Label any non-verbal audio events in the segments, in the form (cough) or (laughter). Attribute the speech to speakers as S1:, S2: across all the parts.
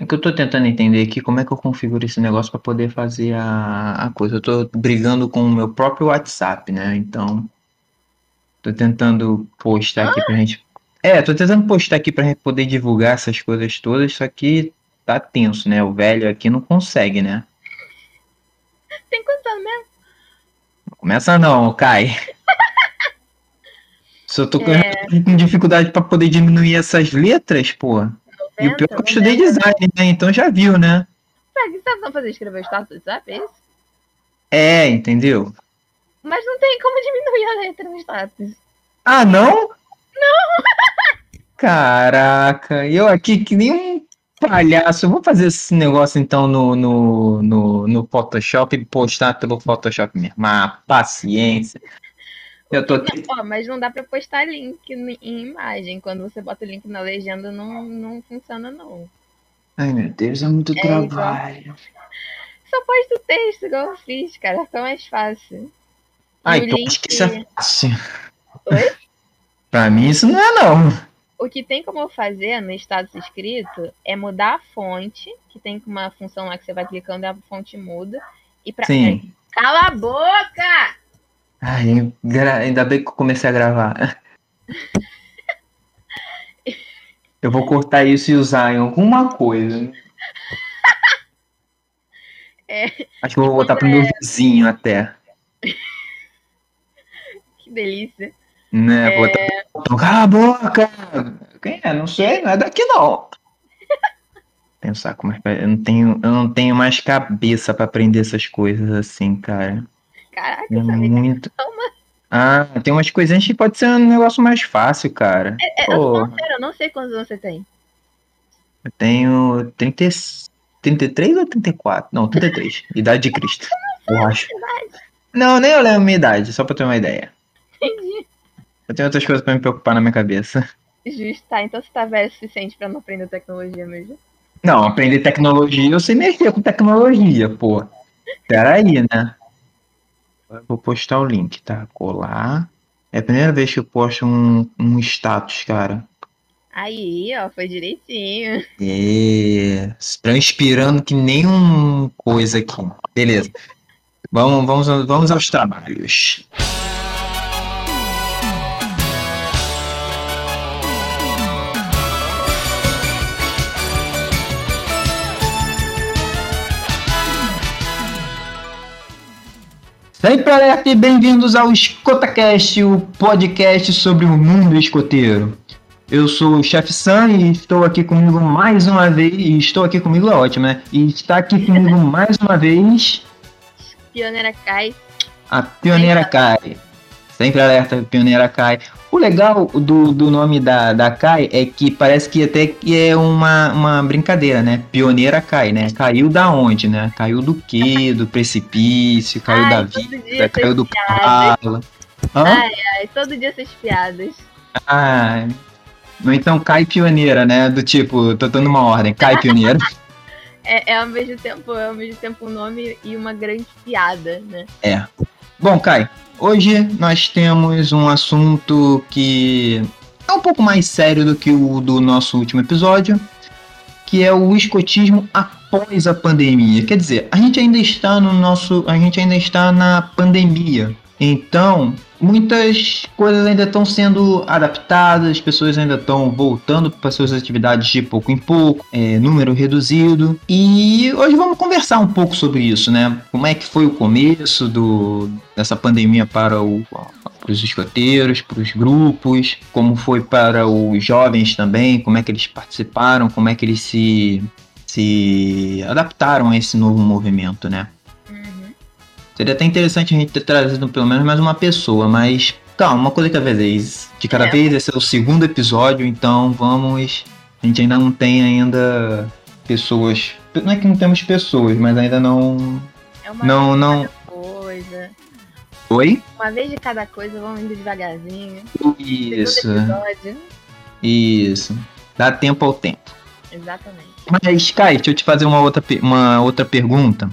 S1: É que eu tô tentando entender aqui como é que eu configuro esse negócio pra poder fazer a, a coisa. Eu tô brigando com o meu próprio WhatsApp, né? Então. Tô tentando postar aqui pra gente. É, tô tentando postar aqui pra gente poder divulgar essas coisas todas, só que tá tenso, né? O velho aqui não consegue, né?
S2: Tem quantos anos mesmo?
S1: Não começa não, Kai. (laughs) Só tô com-
S2: É.
S1: com dificuldade pra poder diminuir essas letras, pô. E o pior é que eu estudei design, né? Então já viu, né?
S2: Sabe que você tá tentando fazer? Escrever status do WhatsApp? É isso?
S1: É, entendeu?
S2: Mas não tem como diminuir a letra no status.
S1: Ah, não? Não! Caraca, eu aqui que nem um palhaço. Eu vou fazer esse negócio então no, no, no, no Photoshop e postar pelo Photoshop mesmo. Ah, paciência. Eu tô aqui.
S2: Ó, mas não dá pra postar link em em imagem. Quando você bota o link na legenda, não, não funciona, não.
S1: Ai, meu Deus, é muito
S2: igual.
S1: trabalho.
S2: Só posta o texto, igual eu fiz, cara. Fica mais fácil. O
S1: então
S2: link-
S1: acho que isso é fácil.
S2: Oi?
S1: Pra mim isso não é não.
S2: O que tem como eu fazer no status escrito é mudar a fonte, que tem uma função lá que você vai clicando e a fonte muda. E pra.
S1: Sim.
S2: Cala a boca!
S1: Ai, ainda bem que eu comecei a gravar. Eu vou cortar isso e usar em alguma coisa. (laughs)
S2: É.
S1: Acho que eu vou botar pro meu vizinho até. (laughs)
S2: Que delícia.
S1: Né? Vou botar cala a boca! Quem é? Não sei, não é daqui não. (laughs) Pensar como é que eu não tenho, eu não tenho mais cabeça pra aprender essas coisas assim, cara.
S2: Caraca,
S1: É
S2: sabe?
S1: muito. Ah, tem umas coisinhas que pode ser um negócio mais fácil, cara.
S2: É, eu
S1: Pô.
S2: falando sério, eu não sei quantos anos você tem.
S1: Eu tenho 30, e- 33 ou 34? Não, 33. (laughs) idade de Cristo. Eu acho. Não, nem eu lembro a minha idade, só pra ter uma ideia.
S2: Entendi.
S1: Eu tenho outras coisas pra me preocupar na minha cabeça.
S2: Justo, tá. Então você tá velho o suficiente pra não aprender tecnologia mesmo.
S1: Não, aprender tecnologia, eu sei mexer com tecnologia, pô. Peraí, né? Vou postar o link, tá? Colar. É a primeira vez que eu posto um, um status, cara.
S2: Aí, ó, foi direitinho.
S1: É, transpirando que nem um coisa aqui. Beleza. Vamos, vamos, vamos aos trabalhos. Sempre alerta e bem-vindos ao EscotaCast, o podcast sobre o mundo escoteiro. Eu sou o Chef Sam e estou aqui comigo mais uma vez. E estou aqui comigo é ótimo, né? E está aqui comigo mais uma vez
S2: Pioneira cai.
S1: a Pioneira Kai. Sempre alerta, Pioneira Kai. O legal do, do nome da, da Kai é que parece que até que é uma, uma brincadeira, né? Pioneira Kai, né? Caiu da onde, né? Caiu do quê? Do precipício, caiu
S2: Ai,
S1: da vida, caiu do cavalo. Hã?
S2: Ai, todo dia essas piadas.
S1: Ah, ou então cai pioneira, né? Do tipo, tô dando uma ordem, cai pioneira. (laughs) (laughs)
S2: É, é ao mesmo tempo, é ao mesmo tempo um nome e uma grande piada, né?
S1: É. Bom, Kai, hoje nós temos um assunto que é um pouco mais sério do que o do nosso último episódio, que é o escotismo após a pandemia. Quer dizer, a gente ainda está no nosso, a gente ainda está na pandemia. Então, muitas coisas ainda estão sendo adaptadas, as pessoas ainda estão voltando para suas atividades de pouco em pouco, é, número reduzido. E hoje vamos conversar um pouco sobre isso, né? Como é que foi o começo do, dessa pandemia para, o, para os escoteiros, para os grupos, como foi para os jovens também, como é que eles participaram, como é que eles se, se adaptaram a esse novo movimento, né? Seria até interessante a gente ter trazido pelo menos mais uma pessoa, mas calma, uma coisa de cada vez. De cada
S2: É.
S1: vez, esse é o segundo episódio, então vamos. A gente ainda não tem ainda pessoas. Não é que não temos pessoas, mas ainda não.
S2: É uma
S1: Não,
S2: vez de
S1: não.
S2: cada coisa.
S1: Oi?
S2: Uma vez de cada coisa, vamos indo devagarzinho.
S1: Isso, isso. Dá tempo ao tempo.
S2: Exatamente.
S1: Mas, Kai, deixa eu te fazer uma outra, uma outra pergunta.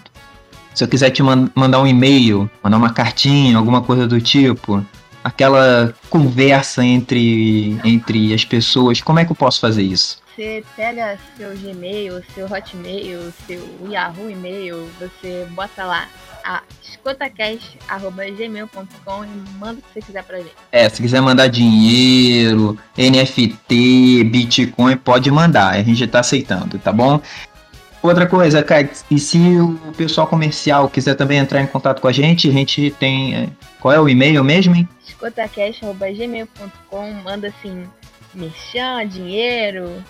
S1: Se eu quiser te man- mandar um e-mail, mandar uma cartinha, alguma coisa do tipo, aquela conversa entre, entre as pessoas, como é que eu posso fazer isso?
S2: você pega seu Gmail, seu Hotmail, seu Yahoo e-mail, você bota lá a escotacast.gmail.com e manda o que você quiser pra gente.
S1: É, se quiser mandar dinheiro, NFT, Bitcoin, pode mandar. A gente tá aceitando, tá bom? Outra coisa, e se o pessoal comercial quiser também entrar em contato com a gente, a gente tem. é, Qual é o e-mail mesmo, hein?
S2: escotacast.gmail.com, manda assim, merchan, dinheiro,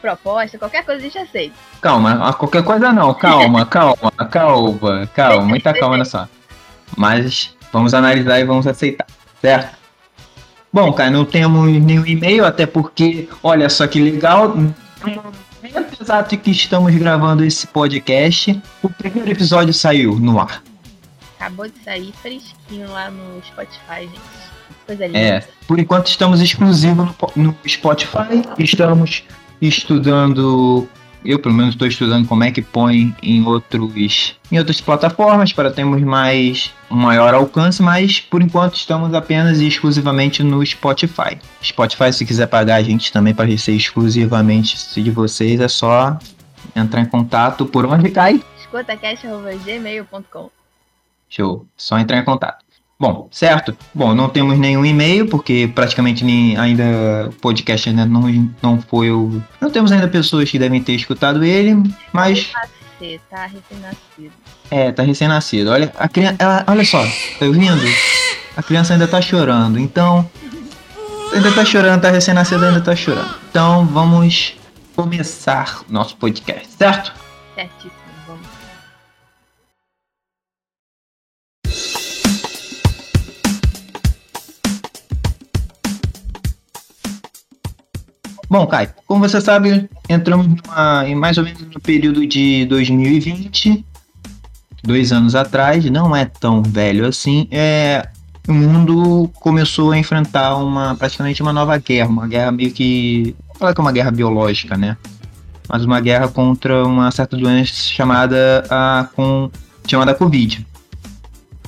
S2: proposta, qualquer coisa a gente aceita.
S1: Calma, a qualquer coisa não, calma, (laughs) calma, calma, calma, muita calma só. Mas vamos analisar e vamos aceitar, certo? Bom, cara, não temos nenhum e-mail, até porque, olha só que legal, momento exato que estamos gravando esse podcast, o primeiro episódio saiu no ar.
S2: Acabou de sair fresquinho lá no Spotify, gente. Coisa linda.
S1: É, por enquanto estamos exclusivos no, no Spotify, estamos estudando, eu pelo menos estou estudando como é que põe em outros em outras plataformas para termos mais um maior alcance, mas por enquanto estamos apenas e exclusivamente no Spotify. Spotify, se quiser pagar a gente também para ser exclusivamente de vocês, é só entrar em contato por onde cai.
S2: escotacast.gmail.com
S1: Show. Só entrar em contato. Bom, certo? Bom, não temos nenhum e-mail, porque praticamente nem, ainda o podcast ainda não, não foi o. Não temos ainda pessoas que devem ter escutado ele, mas
S2: tá recém-nascido.
S1: é, tá recém-nascido. Olha, a criança. Ela, olha só, tá ouvindo? A criança ainda tá chorando, então. Ainda tá chorando, tá recém-nascido, ainda tá chorando. Então vamos começar nosso podcast, certo?
S2: Certíssimo,
S1: Bom, Kai, como você sabe, entramos numa, em mais ou menos no período de 2020, dois anos atrás, não é tão velho assim. É, o mundo começou a enfrentar uma praticamente uma nova guerra, uma guerra meio que. Falar que é uma guerra biológica, né? Mas uma guerra contra uma certa doença chamada a com chamada Covid.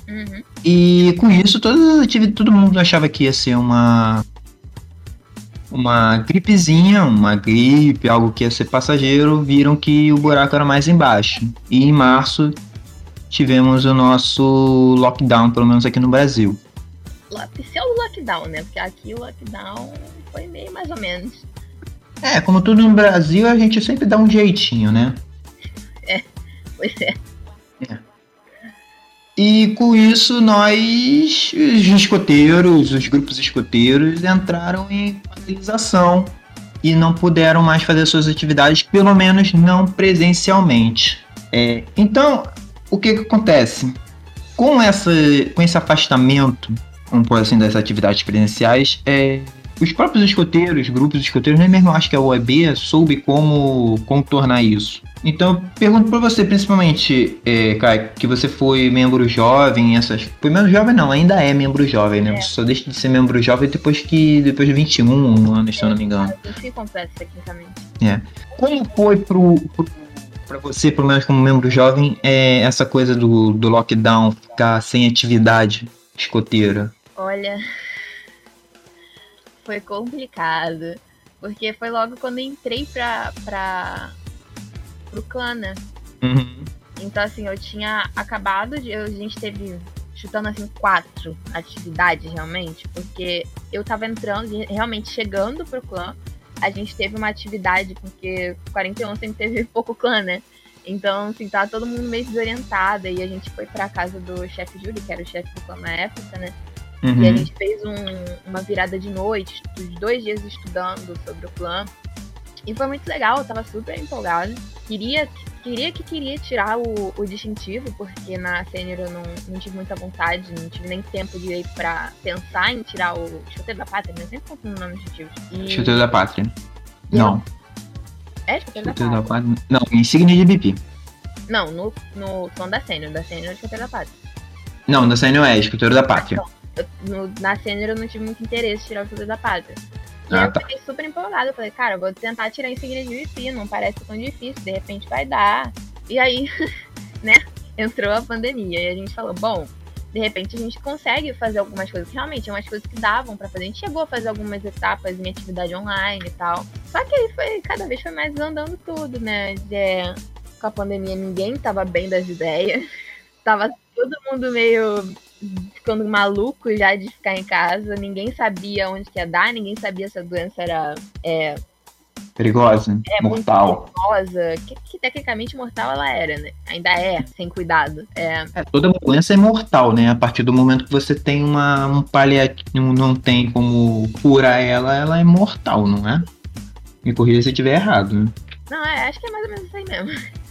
S2: Uhum.
S1: E com isso, todas as ativi- todo mundo achava que ia ser uma uma gripezinha, uma gripe, algo que ia ser passageiro, viram que o buraco era mais embaixo. E em março tivemos o nosso lockdown, pelo menos aqui no Brasil.
S2: Pseudo lockdown, né? Porque aqui o lockdown foi meio mais ou menos.
S1: É, como tudo no Brasil, a gente sempre dá um jeitinho, né?
S2: Pois é.
S1: E com isso, nós, os escoteiros, os grupos escoteiros, entraram em paralisação e não puderam mais fazer suas atividades, pelo menos não presencialmente. É, então, o que, que acontece? Com, essa, com esse afastamento, vamos pôr assim, das atividades presenciais, é, os próprios escoteiros, grupos escoteiros, nem mesmo acho que a OEB soube como contornar isso. Então, eu pergunto pra você, principalmente, é, Kai, que você foi membro jovem, essas. Foi membro jovem não, ainda é membro jovem, né?
S2: É.
S1: Você só deixa de ser membro jovem depois que. depois de 21 anos, se eu não me engano.
S2: Eu fui completo tecnicamente.
S1: Como foi pro, pro, pra você, pelo menos como membro jovem, é, essa coisa do, do lockdown, ficar sem atividade escoteira?
S2: Olha, foi complicado. Porque foi logo quando eu entrei pra, pra, pro clã, né?
S1: Uhum.
S2: Então, assim, eu tinha acabado de. A gente teve, chutando assim, quatro atividades realmente. Porque eu tava entrando, e realmente chegando pro clã. A gente teve uma atividade, porque 41 sempre teve (laughs) pouco clã, né? Então, assim, tava todo mundo meio desorientada. E a gente foi pra casa do chefe Júlio, que era o chefe do clã na época, né? E a
S1: Uhum.
S2: gente fez um- uma virada de noite, os dois dias estudando sobre o clã. E foi muito legal, eu tava super empolgada. Queria, queria que queria tirar o, o distintivo, porque na sênior eu não, não tive muita vontade, não tive nem tempo direito pra pensar em tirar o chuteiro da pátria, né? Eu sempre confundo o nome dos distintivos. E...
S1: Chuteiro da pátria. Não,
S2: É, chuteiro da
S1: chuteiro da
S2: pátria.
S1: pátria. Não, insígnia de BP.
S2: Não, no, no clã da sênior, da sênior é chuteiro da pátria.
S1: Não, da CNO é escritório da pátria.
S2: Eu- no- na sênior eu não tive muito interesse em tirar o chuteiro da pátria. E
S1: Ah,
S2: eu
S1: tá.
S2: fiquei super empolgada. Eu falei, cara, eu vou tentar tirar em seguida de VP, não parece tão difícil, de repente vai dar. E aí, (laughs) né, entrou a pandemia e a gente falou, bom, de repente a gente consegue fazer algumas coisas. Realmente, é umas coisas que davam para fazer. A gente chegou a fazer algumas etapas em atividade online e tal. Só que aí foi, cada vez foi mais andando tudo, né? De, com a pandemia ninguém tava bem das ideias. (laughs) Tava todo mundo meio ficando maluco já de ficar em casa. Ninguém sabia onde que ia dar, ninguém sabia se a doença era é,
S1: perigosa, é, mortal.
S2: Perigosa, que, que, tecnicamente mortal ela era, né? Ainda é, sem cuidado. É.
S1: é. toda doença é mortal, né? A partir do momento que você tem uma, um paliativo, não tem como curar ela, ela é mortal, não é? Me corrija se eu estiver errado, né?
S2: Não, é, acho que é mais ou menos isso aí mesmo.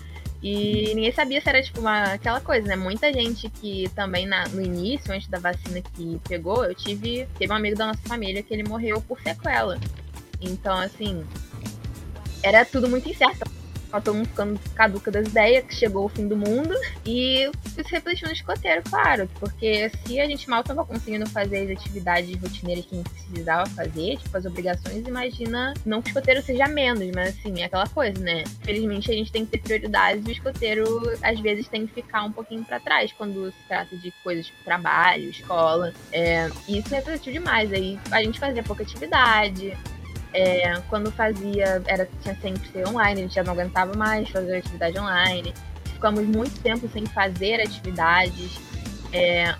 S2: E ninguém sabia se era tipo uma, aquela coisa, né? Muita gente que também na, no início, antes da vacina que pegou, eu tive. Teve um amigo da nossa família que ele morreu por sequela. Então, assim, era tudo muito incerto. Tava todo mundo ficando caduca das ideias, que chegou o fim do mundo. E isso refletiu no escoteiro, claro. Porque se a gente mal tava conseguindo fazer as atividades rotineiras que a gente precisava fazer, tipo as obrigações, imagina não que o escoteiro seja menos, mas assim, é aquela coisa, né? Felizmente a gente tem que ter prioridades e o escoteiro às vezes tem que ficar um pouquinho para trás quando se trata de coisas tipo trabalho, escola. É, e isso refletiu demais. Aí a gente fazia pouca atividade, é, quando fazia, era, tinha sempre que ser online, a gente já não aguentava mais fazer atividade online. Ficamos muito tempo sem fazer atividades. É,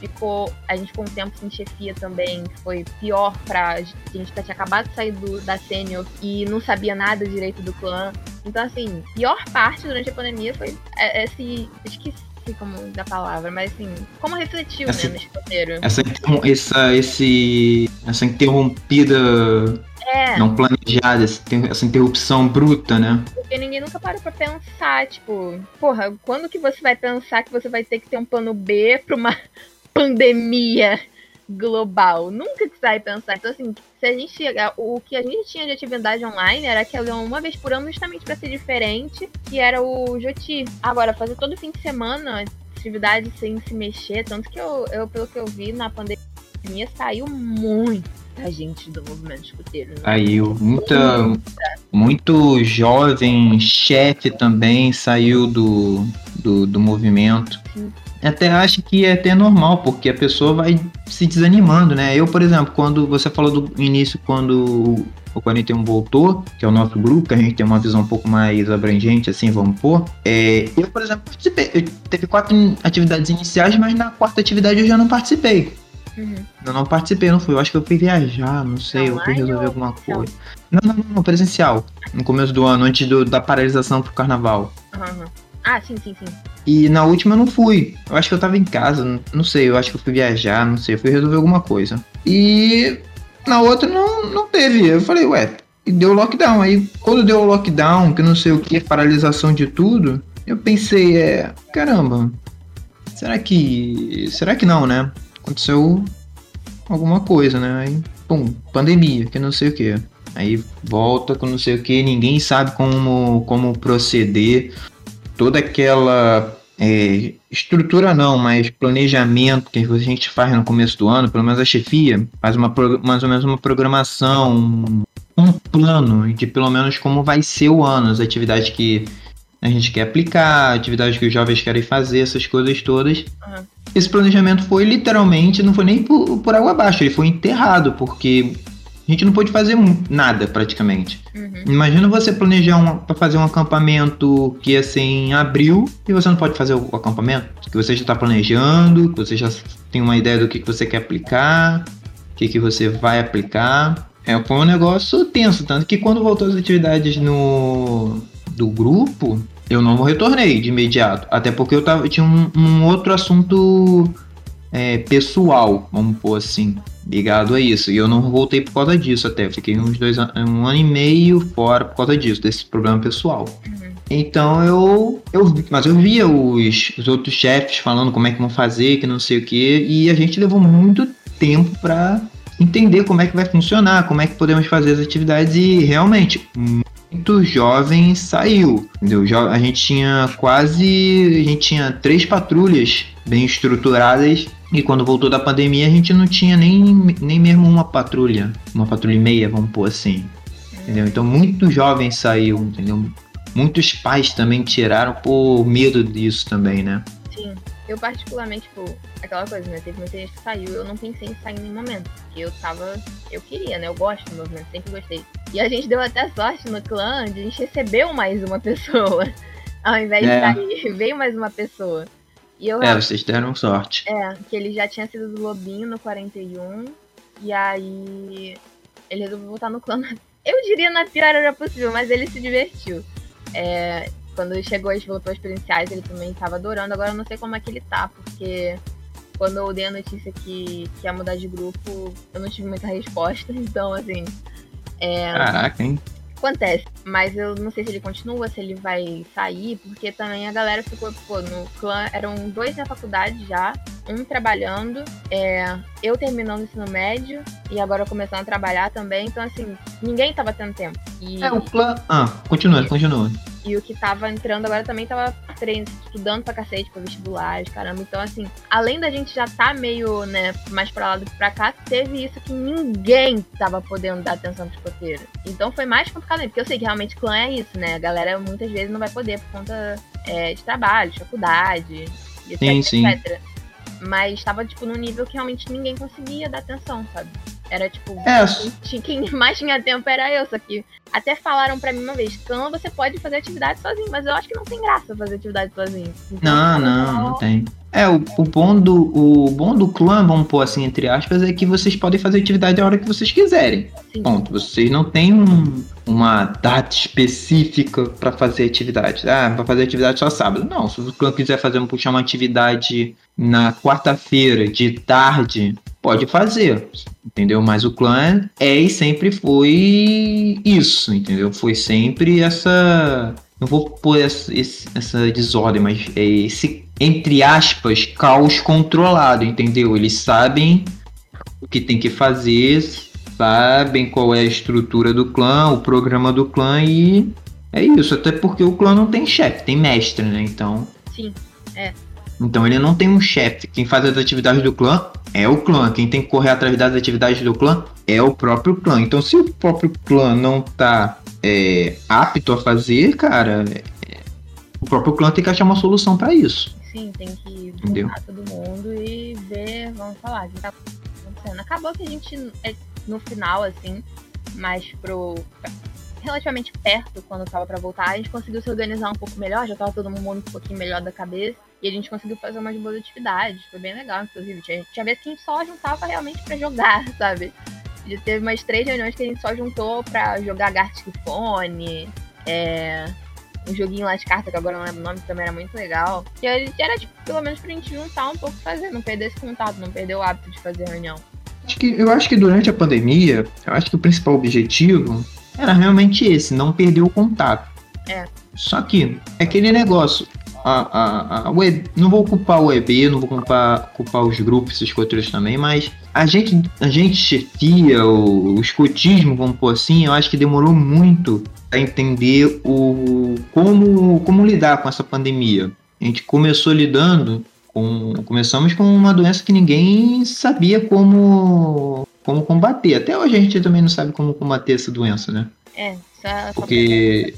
S2: ficou, a gente ficou um tempo sem chefia também, foi pior pra a gente que tinha acabado de sair do, da sênior e não sabia nada direito do clã. Então, assim, pior parte durante a pandemia foi esse. Esqueci como da palavra, mas assim, como refletiu, essa, né, nesse roteiro.
S1: Essa, essa, esse, essa interrompida é. Não planejada, essa interrupção bruta, né?
S2: Porque ninguém nunca para pra pensar, tipo, porra, quando que você vai pensar que você vai ter que ter um plano B pra uma (laughs) pandemia global? Nunca que você vai pensar. Então, assim, se a gente chegar. O que a gente tinha de atividade online era que uma vez por ano, justamente para ser diferente, que era o Joti. Agora, fazer todo fim de semana atividade sem se mexer, tanto que eu, eu pelo que eu vi na pandemia, saiu muito muita gente do movimento escuteiro. Né?
S1: Saiu. Muita, muito jovem chefe também saiu do, do, do movimento. Sim. Até acho que é até normal, porque a pessoa vai se desanimando, né? Eu, por exemplo, quando você falou do início, quando o 41 voltou, que é o nosso grupo, que a gente tem uma visão um pouco mais abrangente, assim, vamos pôr. É, eu, por exemplo, participei. Eu teve quatro atividades iniciais, mas na quarta atividade eu já não participei. Uhum. Eu não participei, não fui. Eu acho que eu fui viajar, não sei, eu fui resolver alguma coisa. Não, não, não, presencial. No começo do ano, antes do, da paralisação pro carnaval.
S2: Uhum. Ah, sim, sim, sim.
S1: E na última eu não fui. Eu acho que eu tava em casa, não, não sei, eu acho que eu fui viajar, não sei, eu fui resolver alguma coisa. E na outra não, não teve. Eu falei, ué, e deu lockdown. Aí quando deu o lockdown, que não sei o que, paralisação de tudo, eu pensei, é, caramba, será que. Será que não, né? Aconteceu alguma coisa, né? Aí, pum, pandemia, que não sei o que. Aí volta com não sei o que, ninguém sabe como, como proceder. Toda aquela é, estrutura não, mas planejamento que a gente faz no começo do ano, pelo menos a chefia, faz uma, mais ou menos uma programação, um, um plano de pelo menos como vai ser o ano, as atividades que a gente quer aplicar, atividades que os jovens querem fazer, essas coisas todas. Uhum. Esse planejamento foi literalmente, não foi nem por, por água abaixo, ele foi enterrado, porque a gente não pôde fazer nada praticamente. Uhum. Imagina você planejar para fazer um acampamento que ia ser em abril e você não pode fazer o, o acampamento, que você já está planejando, que você já tem uma ideia do que, que você quer aplicar, o que, que você vai aplicar. É, foi um negócio tenso, tanto que quando voltou as atividades no do grupo, eu não retornei de imediato. Até porque eu, tava, eu tinha um, um outro assunto é, pessoal, vamos pôr assim, ligado a isso. E eu não voltei por causa disso até. Fiquei uns dois um ano e meio fora por causa disso, desse problema pessoal. Uhum. Então eu, eu. Mas eu via os, os outros chefes falando como é que vão fazer, que não sei o que. E a gente levou muito tempo para entender como é que vai funcionar, como é que podemos fazer as atividades e realmente muito jovem saiu, entendeu? A gente tinha quase, a gente tinha três patrulhas bem estruturadas e quando voltou da pandemia a gente não tinha nem, nem mesmo uma patrulha, uma patrulha e meia, vamos pôr assim, entendeu? Então muito jovem saiu, entendeu? Muitos pais também tiraram por medo disso também, né?
S2: Eu particularmente, tipo, aquela coisa, né? Teve muita gente que saiu, eu não pensei em sair em nenhum momento. Porque eu tava. Eu queria, né? Eu gosto do movimento, sempre gostei. E a gente deu até sorte no clã de a gente recebeu mais uma (laughs) pessoa. Ao invés é. de sair, veio mais uma pessoa.
S1: E eu, é, vocês deram sorte.
S2: É, que ele já tinha sido do Lobinho no 41. E aí ele resolveu voltar no clã. Eu diria na pior hora possível, mas ele se divertiu. É, quando chegou as developers experienciais, ele também estava adorando. Agora eu não sei como é que ele tá, porque quando eu dei a notícia que, que ia mudar de grupo, eu não tive muita resposta. (laughs) Então, assim.
S1: É, Caraca, hein?
S2: Acontece. Mas eu não sei se ele continua, se ele vai sair, porque também a galera ficou, pô, no clã. Eram dois na faculdade já, um trabalhando, é, eu terminando o ensino médio e agora começando a trabalhar também. Então, assim, ninguém tava tendo tempo.
S1: E... É, o clã. Ah, continua, continua.
S2: E o que tava entrando agora também tava treinando, estudando pra cacete, pra vestibulares, caramba. Então, assim, além da gente já tá meio, né, mais pra lá do que pra cá, teve isso que ninguém tava podendo dar atenção pro escoteiro. Então foi mais complicado, porque eu sei que realmente clã é isso, né? A galera muitas vezes não vai poder por conta é, de trabalho, de faculdade, etc, sim, sim. etc. Mas tava, tipo, num nível que realmente ninguém conseguia dar atenção, sabe? Era tipo, é. quem (laughs) mais tinha tempo era eu, só que até falaram para mim uma vez, então você pode fazer atividade sozinho, mas eu acho que não tem graça fazer atividade sozinho.
S1: Então, não, não, não tem. É, o, o, bom do, o bom do clã, vamos pôr assim, entre aspas, é que vocês podem fazer atividade a hora que vocês quiserem. Sim. Ponto. Vocês não têm um, uma data específica para fazer atividade. Ah, vai fazer atividade só sábado. Não, se o clã quiser fazer, puxar uma atividade na quarta-feira, de tarde, pode fazer, entendeu? Mas o clã é e sempre foi isso, entendeu? Foi sempre essa. Não vou pôr essa, essa desordem, mas é esse entre aspas, caos controlado, entendeu? Eles sabem o que tem que fazer, sabem qual é a estrutura do clã, o programa do clã e é isso. Até porque o clã não tem chefe, tem mestre, né? Então.
S2: Sim, é.
S1: Então ele não tem um chefe. Quem faz as atividades do clã é o clã. Quem tem que correr atrás das atividades do clã é o próprio clã. Então se o próprio clã não tá é, apto a fazer, cara, é, o próprio clã tem que achar uma solução para isso
S2: assim, tem que juntar todo mundo e ver, vamos falar, o que tá acontecendo. Acabou que a gente, é, no final, assim, mais pro. relativamente perto, quando tava para voltar, a gente conseguiu se organizar um pouco melhor, já tava todo mundo um pouquinho melhor da cabeça. E a gente conseguiu fazer umas boas atividades. Foi bem legal, inclusive. Tinha, tinha vezes que a gente só juntava realmente para jogar, (laughs) sabe? Já teve umas três reuniões que a gente só juntou pra jogar Gartic Phone, é, um joguinho lá de carta, que agora não lembro o nome, que também era muito legal. E era, tipo, pelo menos pra gente juntar um pouco fazer, não perder esse contato, não perder o hábito de fazer reunião.
S1: Acho que, eu acho que durante a pandemia, eu acho que o principal objetivo era realmente esse, não perder o contato.
S2: É.
S1: Só que é aquele negócio. A, a, a web, não vou culpar o EB, não vou culpar, culpar os grupos, esses coisas também, mas a gente, a gente chefia, o, o escotismo, vamos pôr assim, eu acho que demorou muito a entender o como, como lidar com essa pandemia. A gente começou lidando com, começamos com uma doença que ninguém sabia como como combater. Até hoje a gente também não sabe como combater essa doença, né?
S2: É, só,
S1: porque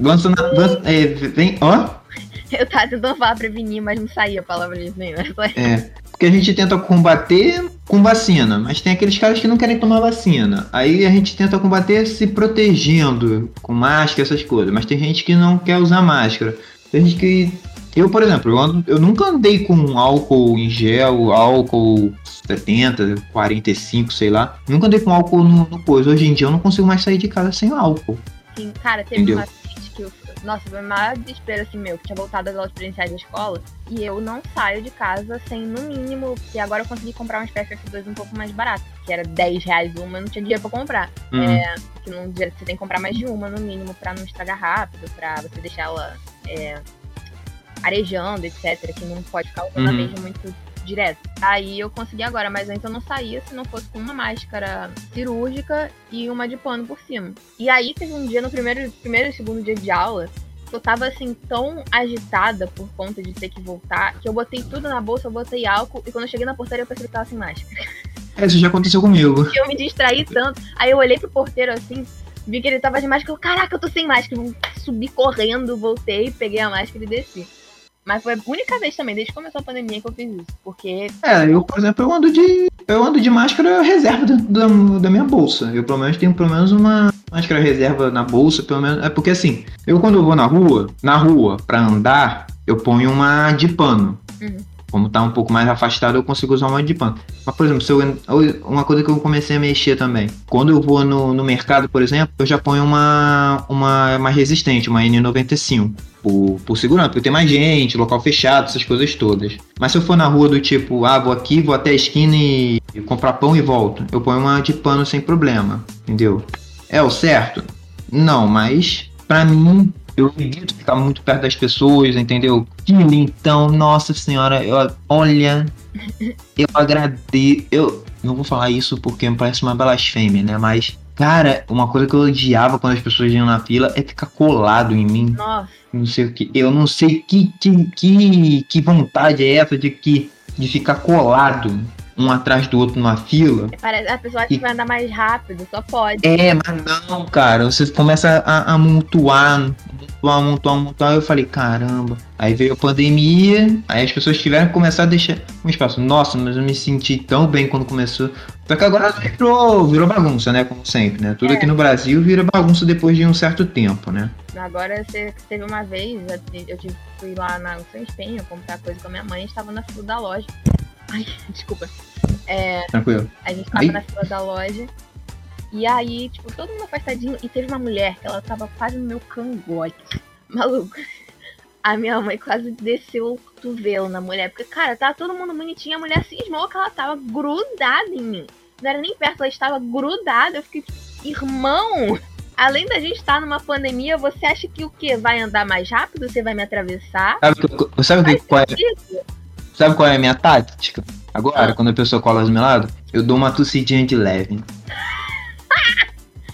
S1: doença, doença é, vem, ó. (laughs)
S2: Eu tava tentando falar prevenir, mas não saía a palavra disso nem. (laughs)
S1: É, porque a gente tenta combater com vacina, mas tem aqueles caras que não querem tomar vacina. Aí a gente tenta combater se protegendo com máscara, essas coisas. Mas tem gente que não quer usar máscara. Tem gente que. Eu, por exemplo, eu, ando, eu nunca andei com álcool em gel, álcool 70, 45, sei lá. Nunca andei com álcool no, no coisa. Hoje em dia eu não consigo mais sair de casa sem álcool.
S2: Sim, cara, teve Entendeu? uma que eu nossa, foi o maior desespero assim meu, que tinha voltado das aulas presenciais da escola. E eu não saio de casa sem, no mínimo, porque agora eu consegui comprar umas PFF2 um pouco mais baratas, que era 10 reais uma, eu não tinha dinheiro pra comprar. Uhum. É, que não, você tem que comprar mais de uma, no mínimo, pra não estragar rápido, pra você deixar ela é, arejando, etc. Que não pode ficar usando uhum. a mesma muito direto. Aí eu consegui agora, mas antes eu não saía se não fosse com uma máscara cirúrgica e uma de pano por cima. E aí teve um dia no primeiro, primeiro e segundo dia de aula eu tava assim tão agitada por conta de ter que voltar que eu botei tudo na bolsa, eu botei álcool e quando eu cheguei na portaria eu percebi que tava sem máscara.
S1: É, isso já aconteceu comigo.
S2: eu me distraí tanto. Aí eu olhei pro porteiro assim, vi que ele tava de máscara, eu, caraca, eu tô sem máscara. Eu subi correndo, voltei, peguei a máscara e desci. Mas foi a única vez também, desde que começou a pandemia, que eu fiz isso. Porque.
S1: É, eu, por exemplo, eu ando de. Eu ando de máscara reserva dentro da, da minha bolsa. Eu pelo menos tenho pelo menos uma máscara reserva na bolsa, pelo menos. É porque assim, eu quando eu vou na rua, na rua, pra andar, eu ponho uma de pano. Uhum. Como tá um pouco mais afastado, eu consigo usar uma de pano. Mas, por exemplo, se eu, uma coisa que eu comecei a mexer também. Quando eu vou no, no mercado, por exemplo, eu já ponho uma, uma mais resistente, uma N95 por, por segurança, porque tem mais gente, local fechado, essas coisas todas. Mas se eu for na rua do tipo, ah, vou aqui, vou até a esquina e, comprar pão e volto, eu ponho uma de pano sem problema, entendeu? É o certo? Não, mas para mim eu evito ficar muito perto das pessoas, entendeu? Então, nossa senhora, eu, olha, eu agradeço. Eu não vou falar isso porque me parece uma blasfêmia, né? Mas Cara, uma coisa que eu odiava quando as pessoas iam na fila é ficar colado em mim.
S2: Nossa.
S1: Não sei o que. Eu não sei que, que, que, que vontade é essa de, que, de ficar colado um atrás do outro numa fila.
S2: Parece, a pessoa acha que vai andar mais rápido, só pode.
S1: É, mas não, cara. Você começa a, a mutuar, mutuar, mutuar, mutuar. Eu falei, caramba. Aí veio a pandemia, aí as pessoas tiveram que começar a deixar um espaço. Nossa, mas eu me senti tão bem quando começou. Só que agora virou, virou bagunça, né? Como sempre, né? Tudo é. aqui no Brasil vira bagunça depois de um certo tempo, né?
S2: Agora, você teve uma vez, eu tive, fui lá na São Espenho comprar coisa com a minha mãe, estava na fila da loja. Ai, desculpa. É,
S1: Tranquilo.
S2: A gente tava Aí? na fila da loja. E aí, tipo, todo mundo afastadinho. E teve uma mulher que ela tava quase no meu cangote. Maluco. A minha mãe quase desceu o cotovelo na mulher. Porque, cara, tava todo mundo bonitinho. A mulher cismou que ela tava grudada em mim. Não era nem perto, ela estava grudada. Eu fiquei, irmão, além da gente estar numa pandemia, você acha que o quê? Vai andar mais rápido? Você vai me atravessar?
S1: Sabe, sabe o que, qual é? Sabe qual é a minha tática? Agora, ah. quando a pessoa cola do meu lado, eu dou uma tossidinha de leve.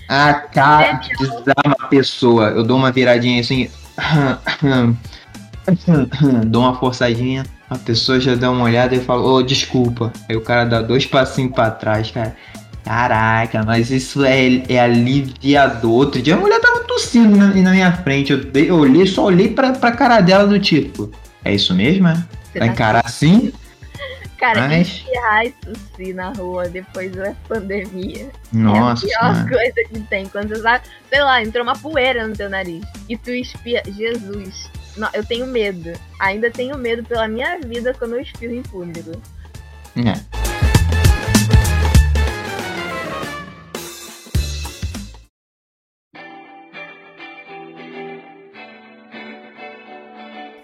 S1: A (laughs) cara desarma a pessoa. Eu dou uma viradinha assim. (coughs) dou uma forçadinha. A pessoa já dá uma olhada e fala, ô, oh, desculpa. Aí o cara dá dois passinhos pra trás, cara. Caraca, mas isso é, é aliviador. Outro dia a mulher tava tossindo na, na minha frente. Eu, eu olhei, só olhei pra, pra cara dela do tipo. É isso mesmo, é? Vai tá encarar assim? (laughs)
S2: Cara, Mas... espirrar e tossir na rua depois da pandemia.
S1: Nossa.
S2: É a pior coisa que tem. Quando você sabe, sei lá, entrou uma poeira no teu nariz. E tu espirra. Jesus. Não, eu tenho medo. Ainda tenho medo pela minha vida quando eu espirro em público.
S1: É.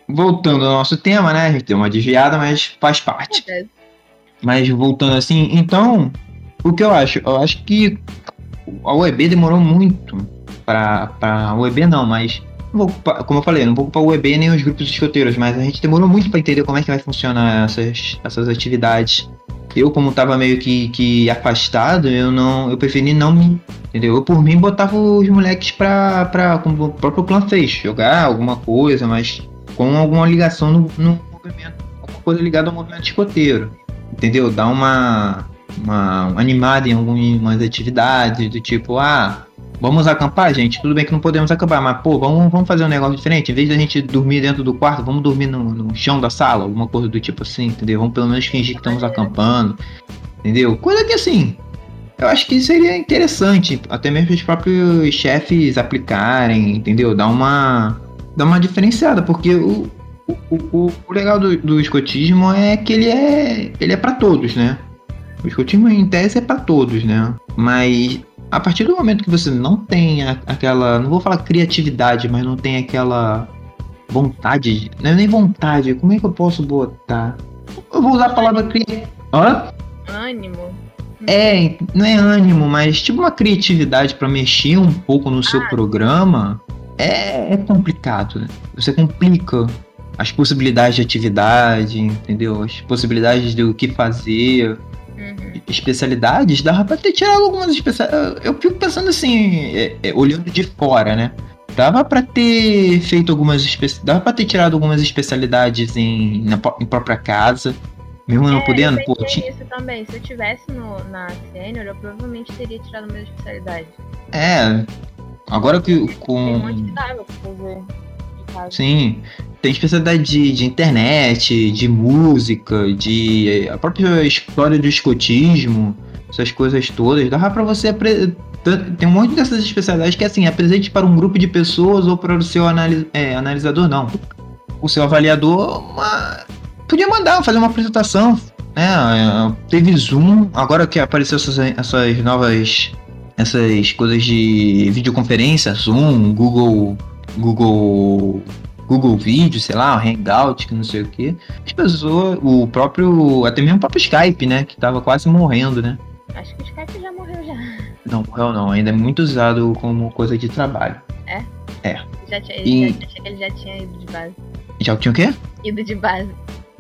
S1: voltando ao nosso tema, né? A gente deu uma desviada, mas faz parte. É. Mas voltando assim, então, o que eu acho? Eu acho que a UEB demorou muito para a UEB não, mas como eu falei, não vou ocupar o UEB nem os grupos escoteiros, mas a gente demorou muito para entender como é que vai funcionar essas, essas atividades. Eu, como tava meio que, que afastado, eu não. Eu preferi não me. Entendeu? Eu por mim botava os moleques pra. pra como o próprio clã fez, jogar alguma coisa, mas com alguma ligação no, no movimento, alguma coisa ligada ao movimento escoteiro, entendeu? Dar uma, uma animada em algumas atividades, do tipo, ah, vamos acampar, gente? Tudo bem que não podemos acampar, mas pô, vamos, vamos fazer um negócio diferente. Em vez da gente dormir dentro do quarto, vamos dormir no, no chão da sala, alguma coisa do tipo assim, entendeu? Vamos pelo menos fingir que estamos acampando, entendeu? Coisa que assim, eu acho que seria interessante, até mesmo os próprios chefes aplicarem, entendeu? Dar uma dá uma diferenciada, porque o, o, o, o legal do, do, escotismo é que ele é ele é para todos, né? O escotismo em tese é para todos, né? Mas a partir do momento que você não tem a, aquela, não vou falar criatividade, mas não tem aquela vontade, não é nem vontade, como é que eu posso botar? Eu vou usar a palavra criatividade.
S2: Ânimo.
S1: É, não é ânimo, mas tipo uma criatividade para mexer um pouco no seu ah, programa é, é complicado, né? Você complica as possibilidades de atividade, entendeu? As possibilidades do que fazer. Uhum. Especialidades, dava pra ter tirado algumas especialidades. Eu fico pensando assim, é, é, olhando de fora, né? Dava pra ter feito algumas especialidades. Dava pra ter tirado algumas especialidades em, na, em própria casa. Mesmo não
S2: é,
S1: podendo,
S2: pô. Tinha... isso também. Se eu tivesse no, na sênior, eu provavelmente teria tirado a minha especialidade.
S1: É, Agora que com.
S2: Tem um monte de água pra fazer.
S1: Sim. Tem especialidade de, de internet, de música, de a própria história do escotismo, essas coisas todas. Dava pra você apre- tem um monte dessas especialidades que assim, apresente para um grupo de pessoas ou para o seu analis- é, analisador, não. O seu avaliador uma- podia mandar fazer uma apresentação, né? É, Teve Zoom, agora que apareceu essas, essas novas essas coisas de videoconferência, Zoom, Google, Google, Google Vídeo, sei lá, Hangout, que não sei o que. As pessoas, o próprio, até mesmo o próprio Skype, né, que tava quase morrendo, né?
S2: Acho que o Skype já morreu já.
S1: Não, morreu não, ainda é muito usado como coisa de trabalho.
S2: Já tinha,
S1: E-
S2: já, achei que ele já tinha ido de base.
S1: Já tinha o quê?
S2: Ido de base.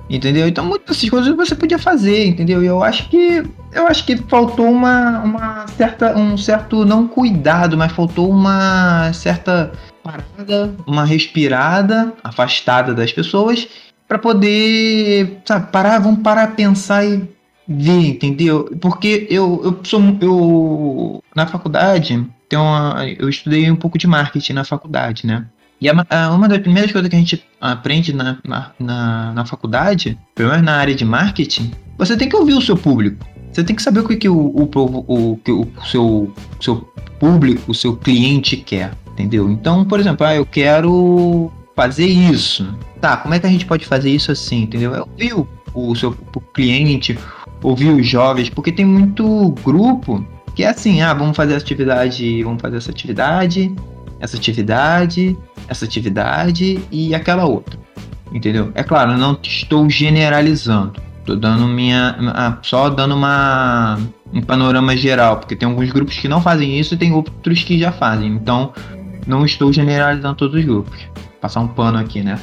S1: Entendeu? Então muitas dessas coisas você podia fazer, entendeu? E eu acho que eu acho que faltou uma, uma certa um certo não cuidado, mas faltou uma certa parada, uma respirada, afastada das pessoas para poder, sabe, parar, vamos parar pensar e ver, entendeu? Porque eu eu sou eu na faculdade, uma, eu estudei um pouco de marketing na faculdade, né? E a ma- a- uma das primeiras coisas que a gente aprende na, na, na, faculdade, pelo menos na área de marketing, você tem que ouvir o seu público. Você tem que saber o que, que o, o, o, o seu, seu público, o seu cliente quer, entendeu? Então, por exemplo, ah, eu quero fazer isso. Tá, como é que a gente pode fazer isso assim, entendeu? É ouvir o, o seu o cliente, ouvir os jovens, porque tem muito grupo que é assim, ah, vamos fazer essa atividade, vamos fazer essa atividade, essa atividade, essa atividade e aquela outra. Entendeu? É claro, não estou generalizando. Tô dando minha. ah, Só dando uma. um panorama geral, porque tem alguns grupos que não fazem isso e tem outros que já fazem. Então, não estou generalizando todos os grupos. Passar um pano aqui, né?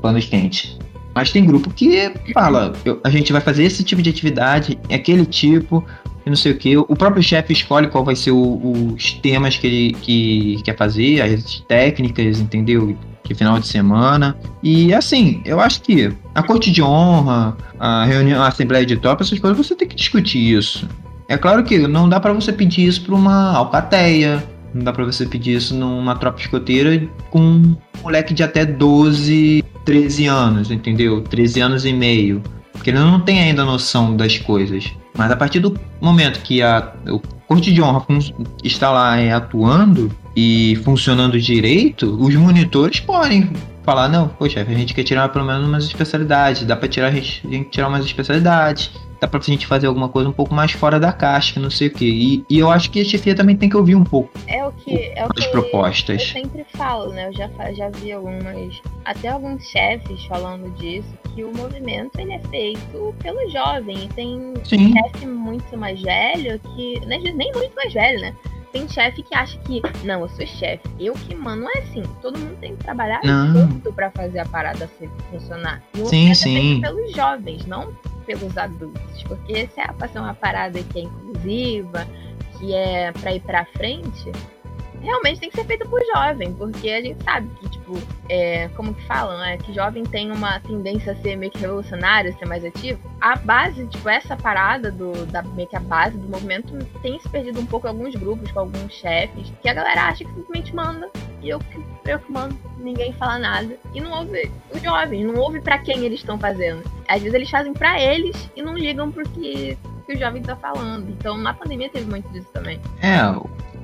S1: Panos quentes. Mas tem grupo que fala, eu- a gente vai fazer esse tipo de atividade, é aquele tipo, e não sei o que. O próprio chefe escolhe qual vai ser o- os temas que ele que quer fazer, as técnicas, entendeu? De final de semana. E assim, eu acho que a corte de honra, a reunião, a assembleia de top, essas coisas, você tem que discutir isso. É claro que não dá pra você pedir isso pra uma alcateia, não dá pra você pedir isso numa tropa escoteira com um moleque de até 12, 13 anos, entendeu? 13 anos e meio. Porque ele não tem ainda noção das coisas. Mas a partir do momento que a, o Corte de Honra está lá é, atuando e funcionando direito, os monitores podem falar, não, chefe, a gente quer tirar pelo menos umas especialidades, dá pra tirar, a gente, a gente tirar umas especialidades, dá pra gente fazer alguma coisa um pouco mais fora da caixa, não sei o quê. E, e eu acho que a chefia também tem que ouvir um pouco
S2: É o que. É o que Eu
S1: propostas.
S2: sempre falo, né? Eu já, já vi algumas. Até alguns chefes falando disso, que o movimento ele é feito pelo jovem. E tem
S1: Sim,
S2: chefe muito mais velho que. Nem, nem muito mais velho, né? Tem chefe que acha que, não, eu sou chefe, eu que mando. Não é assim. Todo mundo tem que trabalhar
S1: Não.
S2: junto pra fazer a parada funcionar. E o
S1: Sim,
S2: movimento é
S1: sim.
S2: feito pelos jovens, não pelos adultos. Porque se é uma parada que é inclusiva, que é pra ir pra frente, realmente tem que ser feito por jovem, porque a gente sabe que, tipo, é, como que falam, né? Que jovem tem uma tendência a ser meio que revolucionário, a ser mais ativo. A base, tipo, essa parada do, da meio que a base do movimento tem se perdido um pouco em alguns grupos, com alguns chefes, que a galera acha que simplesmente manda. E eu eu que mando, ninguém fala nada. E não ouve os jovens, não ouve pra quem eles estão fazendo. Às vezes eles fazem pra eles e não ligam pro que, que o jovem tá falando. Então na pandemia teve muito disso também.
S1: É,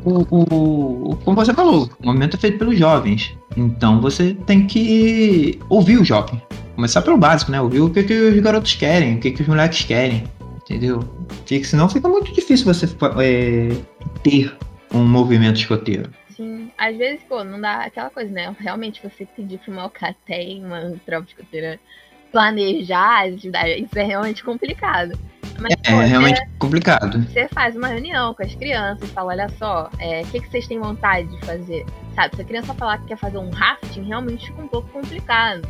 S1: o, o, como você falou, o movimento é feito pelos jovens. Então você tem que ouvir o jovem. Começar pelo básico, né? Ouvir o que, que os garotos querem, o que, que os moleques querem. Entendeu? Fica, senão fica muito difícil você é, ter um movimento escoteiro.
S2: Sim, às vezes, pô, não dá aquela coisa, né? Realmente você pedir pra uma alcateia, uma tropa escoteira planejar as atividades, isso é realmente complicado. Mas,
S1: É,
S2: pô, você-
S1: realmente complicado.
S2: Você faz uma reunião com as crianças, fala, olha só, é, o que, que vocês têm vontade de fazer? Sabe, se a criança falar que quer fazer um rafting, realmente fica um pouco complicado.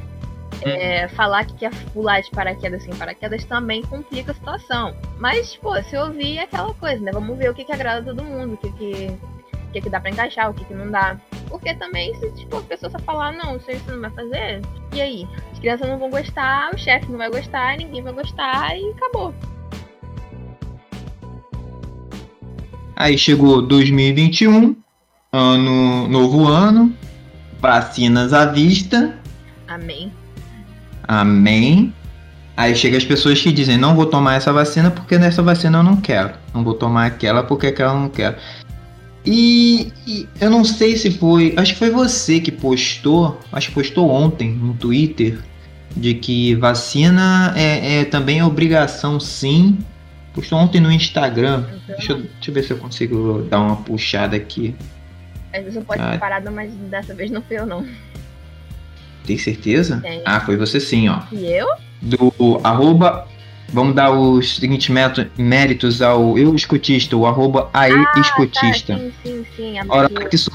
S2: É, falar que quer pular de paraquedas sem paraquedas também complica a situação. Mas, pô, se ouvir é aquela coisa, né? Vamos ver o que, que agrada todo mundo, o que, que, que, que dá pra encaixar, o que, que não dá. Porque também, se tipo, a pessoa só falar, não, isso você não vai fazer, e aí? As crianças não vão gostar, o chefe não vai gostar, ninguém vai gostar e acabou.
S1: Aí chegou 2021, ano, novo ano, vacinas à vista.
S2: Amém.
S1: Amém. Aí chega as pessoas que dizem, não vou tomar essa vacina porque nessa vacina eu não quero. Não vou tomar aquela porque aquela eu não quero. E, e, eu não sei se foi. Acho que foi você que postou. Acho que postou ontem no Twitter. De que vacina é, é também obrigação, sim. Postou ontem no Instagram. Deixa eu, deixa eu, ver se eu consigo dar uma puxada aqui.
S2: Às vezes eu posso ah. parado, mas dessa vez não foi eu, não.
S1: Tem certeza?
S2: Tem.
S1: Ah, foi você sim, ó.
S2: E eu?
S1: Do arroba. Vamos dar os seguintes méritos ao eu escutista, o arroba aí ah, escutista.
S2: Tá, sim, sim, sim.
S1: Hora que su...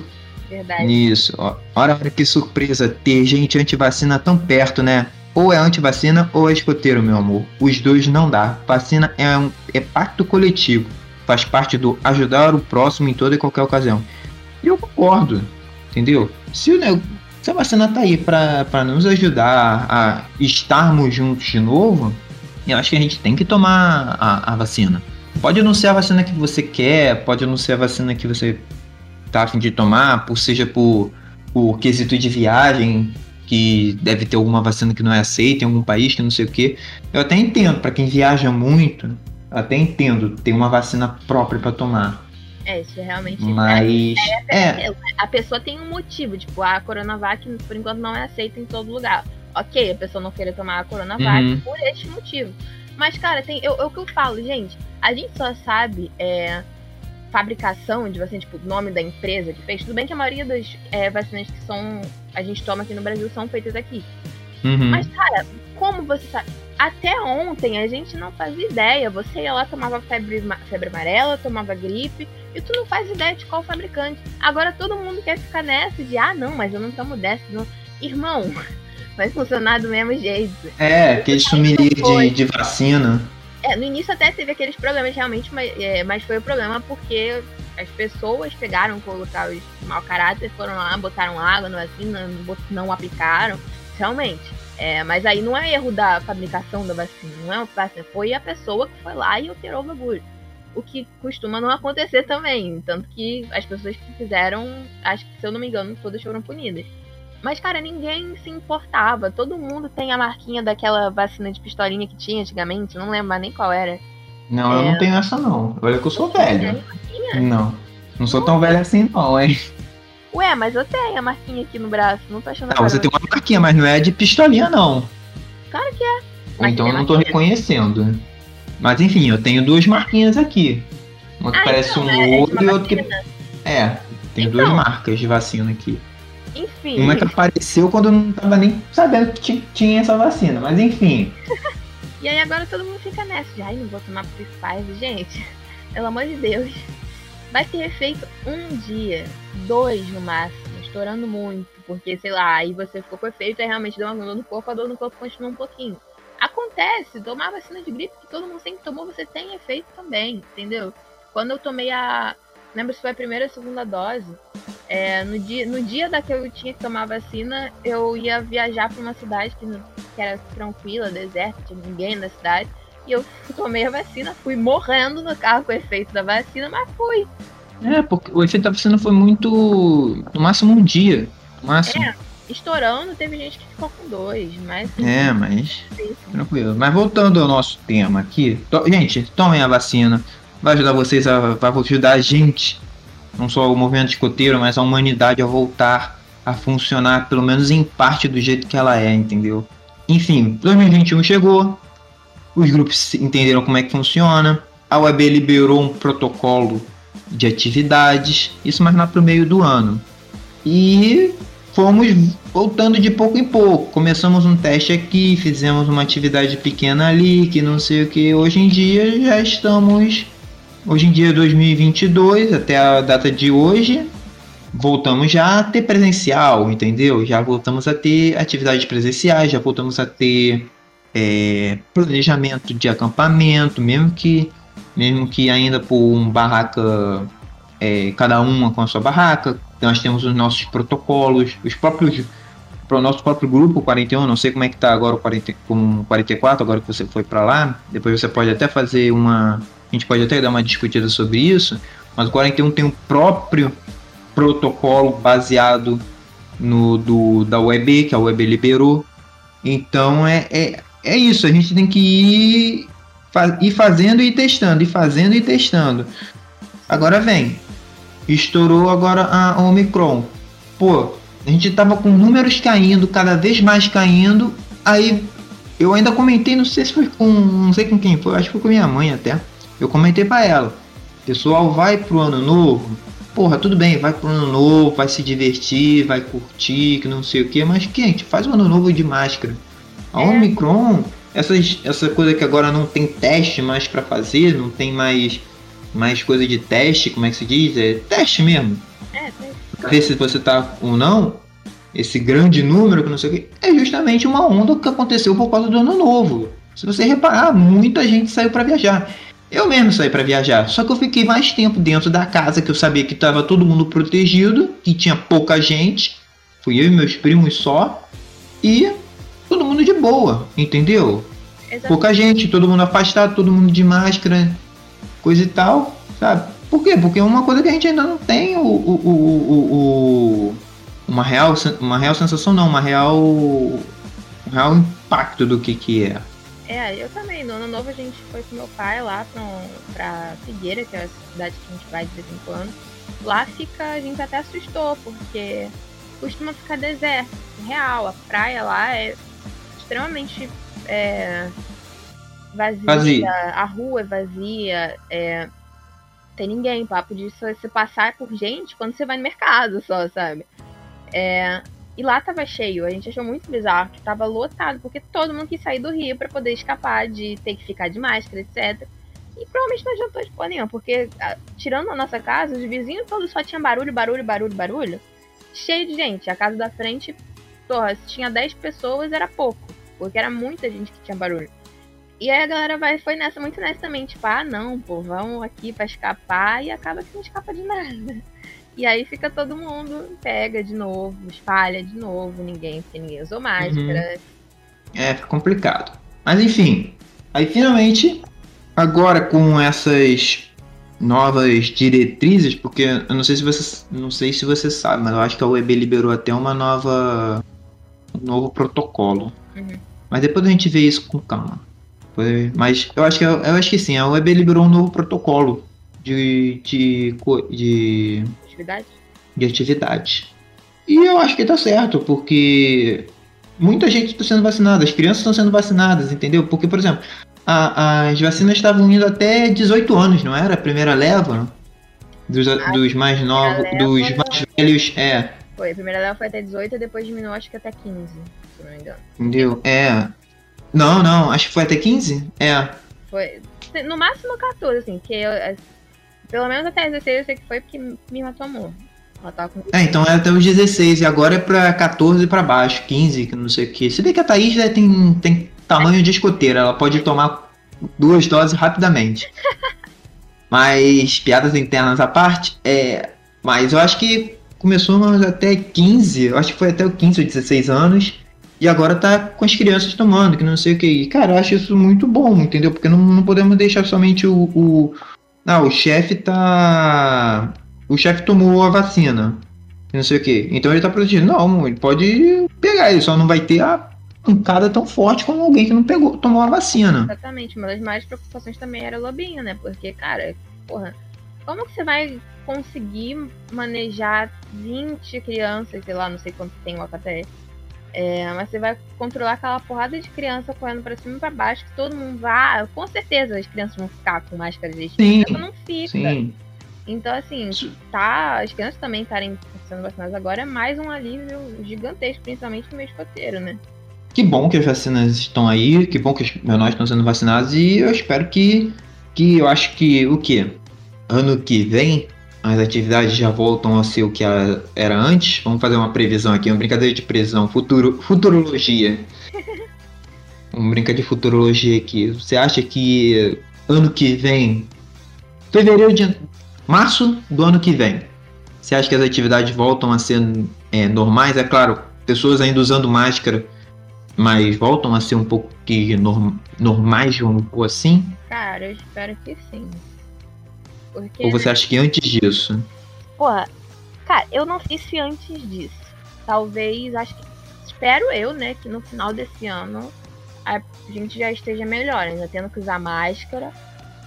S1: Verdade. Isso, ó. Hora que surpresa ter gente antivacina tão perto, né? Ou é antivacina ou é escoteiro, meu amor. Os dois não dá. Vacina é um é pacto coletivo. Faz parte do ajudar o próximo em toda e qualquer ocasião. E eu concordo, entendeu? Se, o, se a vacina tá aí para nos ajudar a estarmos juntos de novo, eu acho que a gente tem que tomar a, a vacina. Pode não ser a vacina que você quer, pode não ser a vacina que você tá afim de tomar, por seja por, por quesito de viagem, que deve ter alguma vacina que não é aceita em algum país, que não sei o que. Eu até entendo, para quem viaja muito, eu até entendo ter uma vacina própria para tomar.
S2: É, isso realmente
S1: Mas.
S2: É, é, é, A pessoa tem um motivo, tipo, a Coronavac por enquanto não é aceita em todo lugar. Ok, a pessoa não querer tomar a Coronavac uhum. por este motivo. Mas, cara, tem. Eu, eu, o que eu falo, gente, a gente só sabe é, fabricação de vacina, tipo, nome da empresa que fez. Tudo bem que a maioria das é, vacinas que são. A gente toma aqui no Brasil são feitas aqui. Uhum. Mas, cara, como você sabe? Até ontem a gente não fazia ideia. Você ia lá, tomava febre, febre amarela, tomava gripe, e tu não faz ideia de qual fabricante. Agora todo mundo quer ficar nessa de, ah, não, mas eu não tomo dessa. Não. Irmão, vai funcionar do mesmo jeito.
S1: É, aquele sumiria de, de vacina.
S2: É, no início até teve aqueles problemas realmente, mas, é, mas foi o problema porque as pessoas pegaram, colocar os mau caráter, foram lá, botaram água no vacina, não, não aplicaram. Realmente. É, mas aí não é erro da fabricação da vacina, não é uma vacina, foi a pessoa que foi lá e alterou o bagulho. O que costuma não acontecer também. Tanto que as pessoas que fizeram, acho que se eu não me engano, todas foram punidas. Mas, cara, ninguém se importava. Todo mundo tem a marquinha daquela vacina de pistolinha que tinha antigamente, não lembro mais nem qual era.
S1: Não, é... eu não tenho essa não. Olha que eu sou velho. Não. Não sou tão velho assim não, hein?
S2: Ué, mas eu tenho a marquinha aqui no braço, não tô achando
S1: Não, você tem uma marquinha, mas não é de pistolinha, não.
S2: Claro que é.
S1: Ou então eu não tô reconhecendo. Mas enfim, eu tenho duas marquinhas aqui. Uma que ah, parece então, um é, ouro e outra que. É, tem então, duas marcas de vacina aqui.
S2: Enfim.
S1: Uma que apareceu quando eu não tava nem sabendo que tinha essa vacina, mas enfim. (laughs)
S2: e aí agora todo mundo fica nessa. Ai, não vou tomar Pre-5, gente. Pelo amor de Deus vai ter efeito um dia, dois no máximo, estourando muito, porque sei lá, aí você ficou com efeito, aí realmente deu uma dor no corpo, a dor no corpo continua um pouquinho. Acontece, tomar vacina de gripe que todo mundo sempre tomou, você tem efeito também, entendeu? Quando eu tomei a. Lembro se foi a primeira ou a segunda dose. É, no, dia, no dia da que eu tinha que tomar vacina, eu ia viajar para uma cidade que, que era tranquila, deserta, tinha ninguém na cidade. E eu tomei a vacina, fui morrendo no carro com o efeito da vacina, mas fui.
S1: É, porque o efeito da vacina foi muito. No máximo um dia. No máximo. É,
S2: estourando, teve gente que ficou com dois, mas.
S1: É, mas. Tranquilo. Mas voltando ao nosso tema aqui. To... Gente, tomem a vacina. Vai ajudar vocês a. Vai ajudar a gente. Não só o movimento escoteiro, mas a humanidade a voltar a funcionar, pelo menos em parte do jeito que ela é, entendeu? Enfim, 2021 chegou os grupos entenderam como é que funciona, a UAB liberou um protocolo de atividades, isso mais lá para o meio do ano. E fomos voltando de pouco em pouco. Começamos um teste aqui, fizemos uma atividade pequena ali, que não sei o que. Hoje em dia já estamos. Hoje em dia 2022, até a data de hoje, voltamos já a ter presencial, entendeu? Já voltamos a ter atividades presenciais, já voltamos a ter é, planejamento de acampamento, mesmo que, mesmo que ainda por um barraca, é, cada uma com a sua barraca, nós temos os nossos protocolos, os próprios para o nosso próprio grupo 41, não sei como é que está agora o 40, com 44, agora que você foi para lá, depois você pode até fazer uma, a gente pode até dar uma discutida sobre isso, mas o 41 tem um próprio protocolo baseado no do da UEB, que a UEB liberou. Então é, é, é isso, a gente tem que ir, ir fazendo e testando, e fazendo e testando. Agora vem, estourou agora a Omicron. Pô, a gente tava com números caindo, cada vez mais caindo. Aí eu ainda comentei, não sei se foi com. não sei com quem foi, acho que foi com minha mãe até. Eu comentei para ela. Pessoal, vai pro ano novo. Porra, tudo bem, vai pro ano novo, vai se divertir, vai curtir, que não sei o que, mas gente, faz o ano novo de máscara. A é. Omicron, essas, essa coisa que agora não tem teste mais para fazer, não tem mais mais coisa de teste, como é que se diz? É teste mesmo. É, Pra ver se você tá ou não. Esse grande número que não sei o que. É justamente uma onda que aconteceu por causa do ano novo. Se você reparar, muita gente saiu para viajar. Eu mesmo saí para viajar, só que eu fiquei mais tempo dentro da casa, que eu sabia que estava todo mundo protegido, que tinha pouca gente. Fui eu e meus primos só. E todo mundo de boa, entendeu? Exatamente. Pouca gente, todo mundo afastado, todo mundo de máscara, coisa e tal, sabe? Por quê? Porque é uma coisa que a gente ainda não tem o, o, o, o uma real uma real sensação não, uma real um real impacto do que que é.
S2: É, eu também. No ano novo a gente foi com meu pai lá pra, pra Figueira, que é a cidade que a gente vai de vez em quando. Lá fica, a gente até assustou, porque costuma ficar deserto, real. A praia lá é extremamente é, vazia, vazia, a rua é vazia, é, tem ninguém, papo de você passar por gente quando você vai no mercado só, sabe? É, e lá tava cheio, a gente achou muito bizarro que tava lotado, porque todo mundo quis sair do Rio para poder escapar de ter que ficar de máscara, etc. E provavelmente não adiantou de porra nenhuma, porque tirando a nossa casa, os vizinhos todos só tinham barulho, barulho, barulho, barulho. Cheio de gente. A casa da frente, porra, se tinha 10 pessoas era pouco, porque era muita gente que tinha barulho. E aí a galera vai, foi nessa, muito nessa também, tipo, ah não, pô, vamos aqui pra escapar e acaba que não escapa de nada. E aí fica todo mundo, pega de novo, espalha de novo, ninguém, porque ninguém usou máscara. Uhum.
S1: É, fica complicado. Mas enfim, aí finalmente, agora com essas novas diretrizes, porque eu não sei se você não sei se você sabe, mas eu acho que a UEB liberou até uma nova um novo protocolo. Uhum. Mas depois a gente vê isso com calma. Mas eu acho que eu, acho que sim, a web liberou um novo protocolo de, de, de atividade. De atividade. E eu acho que tá certo, porque muita gente está sendo vacinada, as crianças estão sendo vacinadas, entendeu? Porque, por exemplo, a, as vacinas estavam indo até 18 anos, não era? A primeira leva dos, dos mais novos, dos mais velhos, é.
S2: Foi, a primeira leva foi até 18 e depois diminuiu acho que até 15, se não me engano.
S1: Entendeu? É. Não, não, acho que foi até 15? É.
S2: Foi. No máximo 14, assim, que eu, é, pelo menos até 16 eu sei que foi porque me matou amor.
S1: Com... É, então é até os 16 e agora é pra 14 pra baixo, 15, que não sei o que. Se bem que a Thaís né, tem, tem tamanho de escoteira, ela pode tomar duas doses rapidamente. (laughs) mas piadas internas à parte, é. Mas eu acho que começou até 15, eu acho que foi até o 15 ou 16 anos. E agora tá com as crianças tomando, que não sei o que. E, cara, eu acho isso muito bom, entendeu? Porque não, não podemos deixar somente o. o ah, o chefe tá. O chefe tomou a vacina. Não sei o que. Então ele tá protegido. Não, ele pode pegar, ele só não vai ter a pancada tão forte como alguém que não pegou, tomou a vacina.
S2: Exatamente. Uma das mais preocupações também era o lobinho, né? Porque, cara, porra, como que você vai conseguir manejar 20 crianças, sei lá, não sei quanto tem o AKTS é, mas você vai controlar aquela porrada de criança correndo pra cima e pra baixo, que todo mundo vai. Ah, com certeza as crianças vão ficar com máscara de sim, não fica. Sim. Então, assim, tá, as crianças também estarem sendo vacinadas agora é mais um alívio gigantesco, principalmente no meio escoteiro, né?
S1: Que bom que as vacinas estão aí, que bom que os menores estão sendo vacinados e eu espero que, que eu acho que o que? Ano que vem as atividades já voltam a ser o que era antes. Vamos fazer uma previsão aqui, uma brincadeira de previsão, futuro, futurologia. (laughs) Vamos brincar de futurologia aqui. Você acha que ano que vem, fevereiro de março do ano que vem, você acha que as atividades voltam a ser é, normais? É claro, pessoas ainda usando máscara, mas voltam a ser um pouco que norm, normais, vamos pôr assim?
S2: Cara, eu espero que sim.
S1: Porque, Ou você acha que antes disso?
S2: Porra, cara, eu não sei se antes disso. talvez, acho que, espero eu, né, que no final desse ano a gente já esteja melhor, ainda tendo que usar máscara,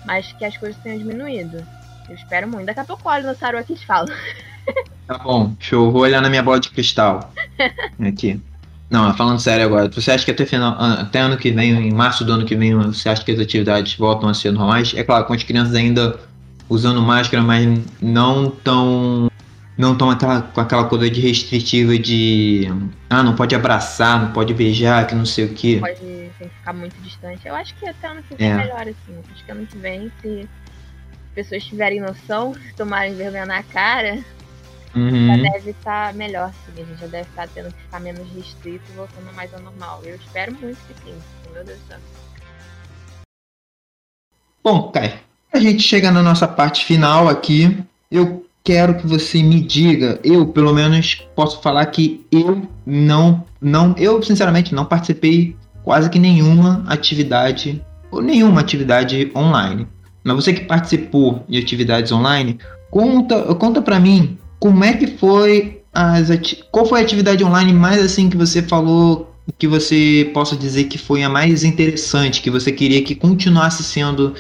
S2: mas que as coisas tenham diminuído. Eu espero muito. Daqui a pouco olho no Saru aqui e falo. (laughs)
S1: Tá bom, show. Vou olhar na minha bola de cristal. (laughs) Aqui. Não, falando sério agora, você acha que até, final, até ano que vem, em março do ano que vem, você acha que as atividades voltam a ser normais? É claro, com as crianças ainda usando máscara, mas não tão. Não tão aquela, com aquela coisa de restritiva de. Ah, não pode abraçar, não pode beijar, que não sei o que.
S2: Pode ficar muito distante. Eu acho que até ano que vem é, melhor, assim. Acho que ano que vem, se pessoas tiverem noção, tomarem vergonha na cara, uhum. já deve estar tá melhor, sim. A gente já deve estar tá tendo que ficar menos restrito e voltando mais ao normal. Eu espero muito que sim. Meu Deus do céu.
S1: Bom, Kai, a gente chega na nossa parte final aqui. Eu quero que você me diga, eu pelo menos posso falar que eu não, não, eu sinceramente não participei quase que nenhuma atividade ou nenhuma atividade online. Mas você que participou de atividades online, conta, conta para mim como é que foi as qual foi a atividade online mais assim que você falou que você possa dizer que foi a mais interessante, que você queria que continuasse sendo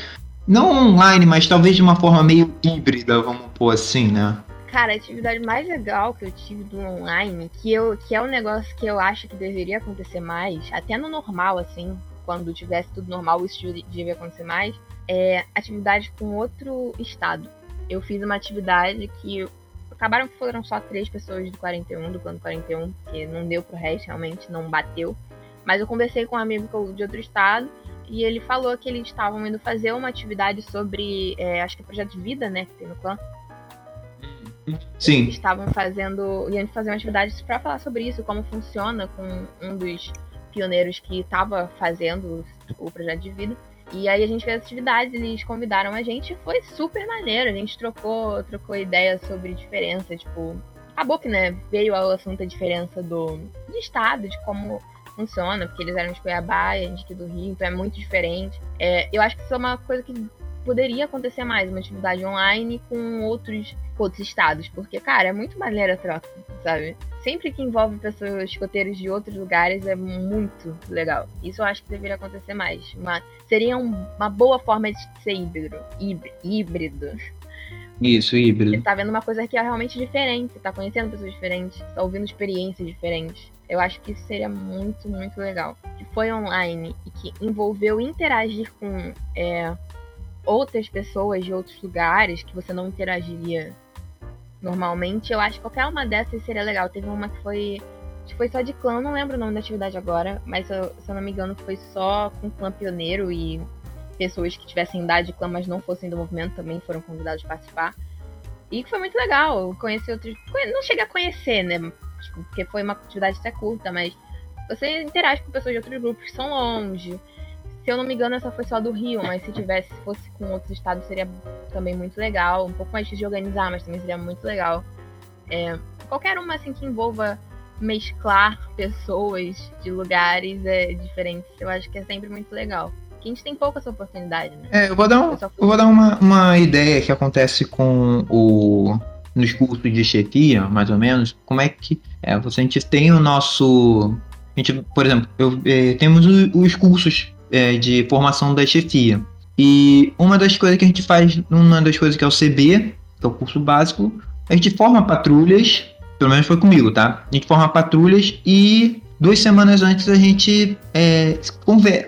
S1: não online, mas talvez de uma forma meio híbrida, vamos pôr assim, né?
S2: Cara, a atividade mais legal que eu tive do online, que, eu, que é um negócio que eu acho que deveria acontecer mais, até no normal, assim, quando tivesse tudo normal, isso devia acontecer mais, é, atividade com outro estado. Eu fiz uma atividade que acabaram que foram só três pessoas do 41, do plano 41, que não deu pro resto, realmente não bateu. Mas eu conversei com um amigo de outro estado e ele falou que eles estavam indo fazer uma atividade sobre, é, acho que é projeto de vida, né, que tem no clã.
S1: Sim.
S2: Eles estavam fazendo, iam fazer uma atividade para falar sobre isso, como funciona com um dos pioneiros que estava fazendo o projeto de vida. E aí a gente fez atividades, eles convidaram a gente, foi super maneiro. A gente trocou, trocou ideias sobre diferença, tipo, acabou que, né, veio ao assunto da diferença do de estado, de como funciona, porque eles eram de Cuiabá e a gente aqui do Rio, então é muito diferente. É, eu acho que isso é uma coisa que poderia acontecer mais, uma atividade online com outros, outros estados, porque, cara, é muito maneira a troca, sabe? sempre que envolve pessoas escoteiras de outros lugares é muito legal. Isso eu acho que deveria acontecer mais. Uma, seria um, uma boa forma de ser híbrido. híbrido.
S1: Isso, híbrido.
S2: Você tá vendo uma coisa que é realmente diferente, você tá conhecendo pessoas diferentes, tá ouvindo experiências diferentes. Eu acho que isso seria muito, muito legal. Que foi online e que envolveu interagir com é, outras pessoas de outros lugares que você não interagiria normalmente. Eu acho que qualquer uma dessas seria legal. Teve uma que foi. que foi só de clã, não lembro o nome da atividade agora, mas se eu, não me engano foi só com clã pioneiro e pessoas que tivessem idade de clã, mas não fossem do movimento também foram convidados a participar. E foi muito legal. Conhecer outros. Não cheguei a conhecer, né? Tipo, porque foi uma atividade até curta, mas você interage com pessoas de outros grupos que são longe. Se eu não me engano, essa foi só do Rio, mas se tivesse, se fosse com outros estados, seria também muito legal. Um pouco mais difícil de organizar, mas também seria muito legal. É, qualquer uma assim que envolva mesclar pessoas de lugares é, diferentes, eu acho que é sempre muito legal. A gente tem pouca essa oportunidade, né?
S1: É, eu vou dar, um, eu vou dar uma, uma ideia que acontece com o nos cursos de chefia, mais ou menos, como é que é, a gente tem o nosso. A gente, por exemplo, eu, é, temos os cursos é, de formação da chefia. E uma das coisas que a gente faz, uma das coisas que é o CB, que é o curso básico, a gente forma patrulhas, pelo menos foi comigo, tá? A gente forma patrulhas e duas semanas antes a gente é,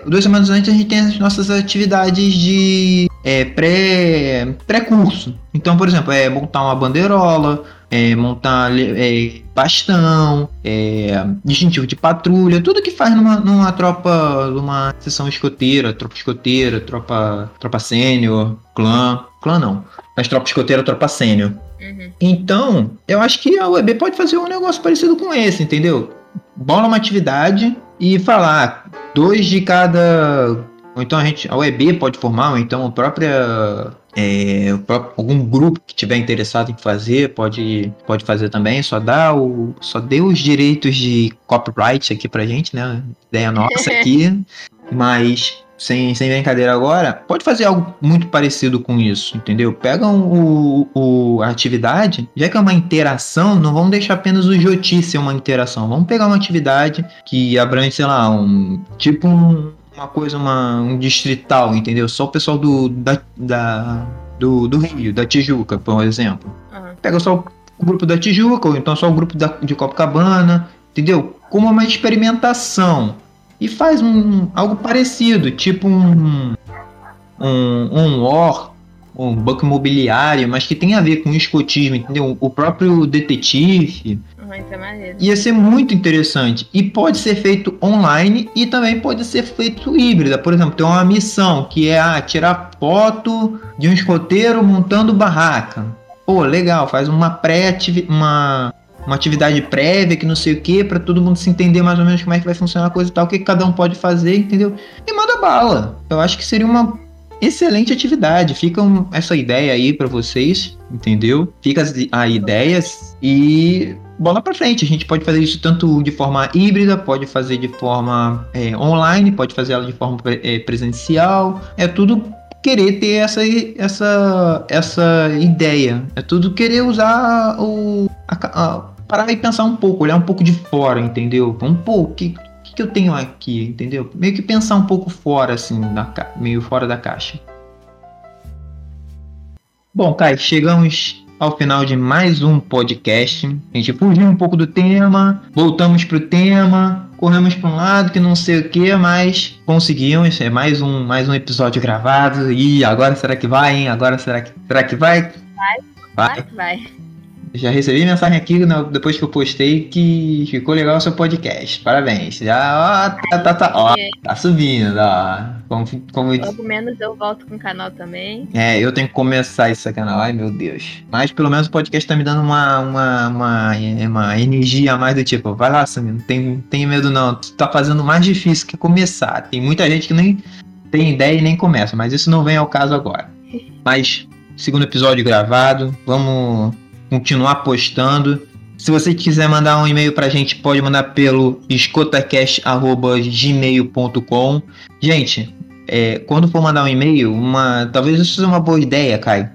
S1: duas semanas antes a gente tem as nossas atividades de é, pré pré-curso. Então, por exemplo, é montar uma bandeirola, é, montar é, bastão, é, distintivo de patrulha, tudo que faz numa, numa tropa, numa sessão escoteira, tropa escoteira, tropa, tropa sênior, clã, clã não, mas tropa escoteira, tropa sênior. Uhum. Então, eu acho que a UEB pode fazer um negócio parecido com esse, entendeu? Bola uma atividade e falar dois de cada ou então a gente, a UEB pode formar, ou então a própria é, algum grupo que tiver interessado em fazer pode, pode fazer também. Só dá o, só dê os direitos de copyright aqui pra gente, né? Ideia nossa (laughs) aqui. Mas sem, sem brincadeira agora, pode fazer algo muito parecido com isso, entendeu? Pegam o, o, a atividade, já que é uma interação, não vamos deixar apenas o Joti ser uma interação. Vamos pegar uma atividade que abrange, sei lá, um tipo um, uma coisa, uma, um distrital, entendeu? Só o pessoal do, da, da do, do Rio, da Tijuca, por exemplo. Uhum. Pega só o grupo da Tijuca, ou então só o grupo da, de Copacabana, entendeu? Como uma experimentação e faz um algo parecido, tipo um um, um OR, um banco imobiliário, mas que tem a ver com o escotismo, entendeu? O próprio detetive.
S2: É
S1: Ia ser muito interessante. E pode ser feito online e também pode ser feito híbrida. Por exemplo, tem uma missão que é ah, tirar foto de um escoteiro montando barraca. Pô, legal, faz uma pré uma uma atividade prévia, que não sei o que, para todo mundo se entender mais ou menos como é que vai funcionar a coisa e tal, o que cada um pode fazer, entendeu? E manda bala. Eu acho que seria uma excelente atividade. Fica um, essa ideia aí para vocês, entendeu? Fica a ideias e bola para frente. A gente pode fazer isso tanto de forma híbrida, pode fazer de forma é, online, pode fazer ela de forma é, presencial. É tudo querer ter essa, essa, essa ideia. É tudo querer usar o, a, a, parar e pensar um pouco, olhar um pouco de fora, entendeu? Um pouco, o que, que, que eu tenho aqui, entendeu? Meio que pensar um pouco fora, assim, da, meio fora da caixa. Bom, Kai, chegamos ao final de mais um podcast. A gente fugiu um pouco do tema, voltamos pro tema, corremos para um lado que não sei o que, mas conseguimos. É mais um, mais um episódio gravado. E agora será que vai, hein? Agora será que, será que vai?
S2: Vai, vai. vai.
S1: Já recebi mensagem aqui depois que eu postei que ficou legal o seu podcast. Parabéns. Já, ó, tá, tá, tá, ó, tá subindo, ó.
S2: Como, como Logo menos eu volto com o canal também.
S1: É, eu tenho que começar esse canal. Ai, meu Deus. Mas pelo menos o podcast tá me dando uma, uma, uma, uma energia a mais do tipo, vai lá, Samir, não tem, tem medo não. Tu tá fazendo mais difícil que começar. Tem muita gente que nem tem ideia e nem começa, mas isso não vem ao caso agora. (laughs) Mas, segundo episódio gravado, vamos continuar postando. Se você quiser mandar um e-mail pra gente, pode mandar pelo escotacast.gmail.com. Gente, é, quando for mandar um e-mail, uma, talvez isso seja uma boa ideia, Kai. O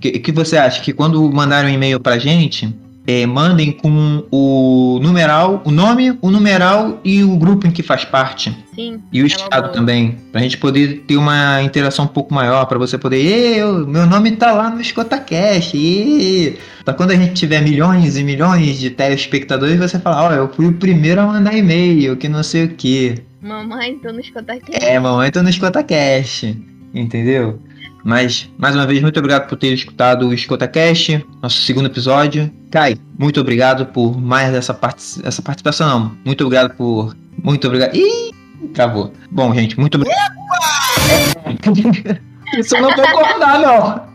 S1: que, que, você acha? Que quando mandarem um e-mail pra gente, é, mandem com o numeral, o nome, o numeral e o grupo em que faz parte.
S2: Sim.
S1: E o é estado também. Pra gente poder ter uma interação um pouco maior, para você poder. Eu, meu nome tá lá no EscotaCast. E pra quando a gente tiver milhões e milhões de telespectadores, você fala, ó, oh, eu fui o primeiro a mandar e-mail, que não sei o
S2: que. Mamãe, tô no EscotaCast.
S1: É, mamãe, tô no EscotaCast. Entendeu? Mas, mais uma vez, muito obrigado por ter escutado o EscotaCast, nosso segundo episódio. Kai, muito obrigado por mais essa, part essa participação, não. Muito obrigado por. Muito obrigado. Ih, travou. Bom, gente, muito obrigado. (laughs) Isso eu não vou cortar, não.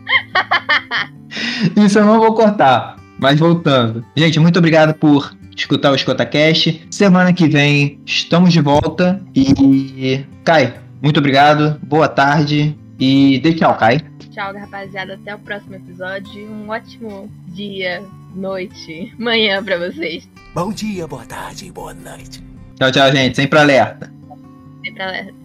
S1: (laughs) Isso eu não vou cortar. Mas voltando. Gente, muito obrigado por escutar o EscotaCast. Semana que vem estamos de volta. E. Kai, muito obrigado. Boa tarde. E dê tchau, Kai.
S2: Tchau, rapaziada. Até o próximo episódio. Um ótimo dia, noite, manhã pra vocês.
S3: Bom dia, boa tarde, boa noite.
S1: Tchau, tchau, gente. Sempre alerta.
S2: Sempre alerta.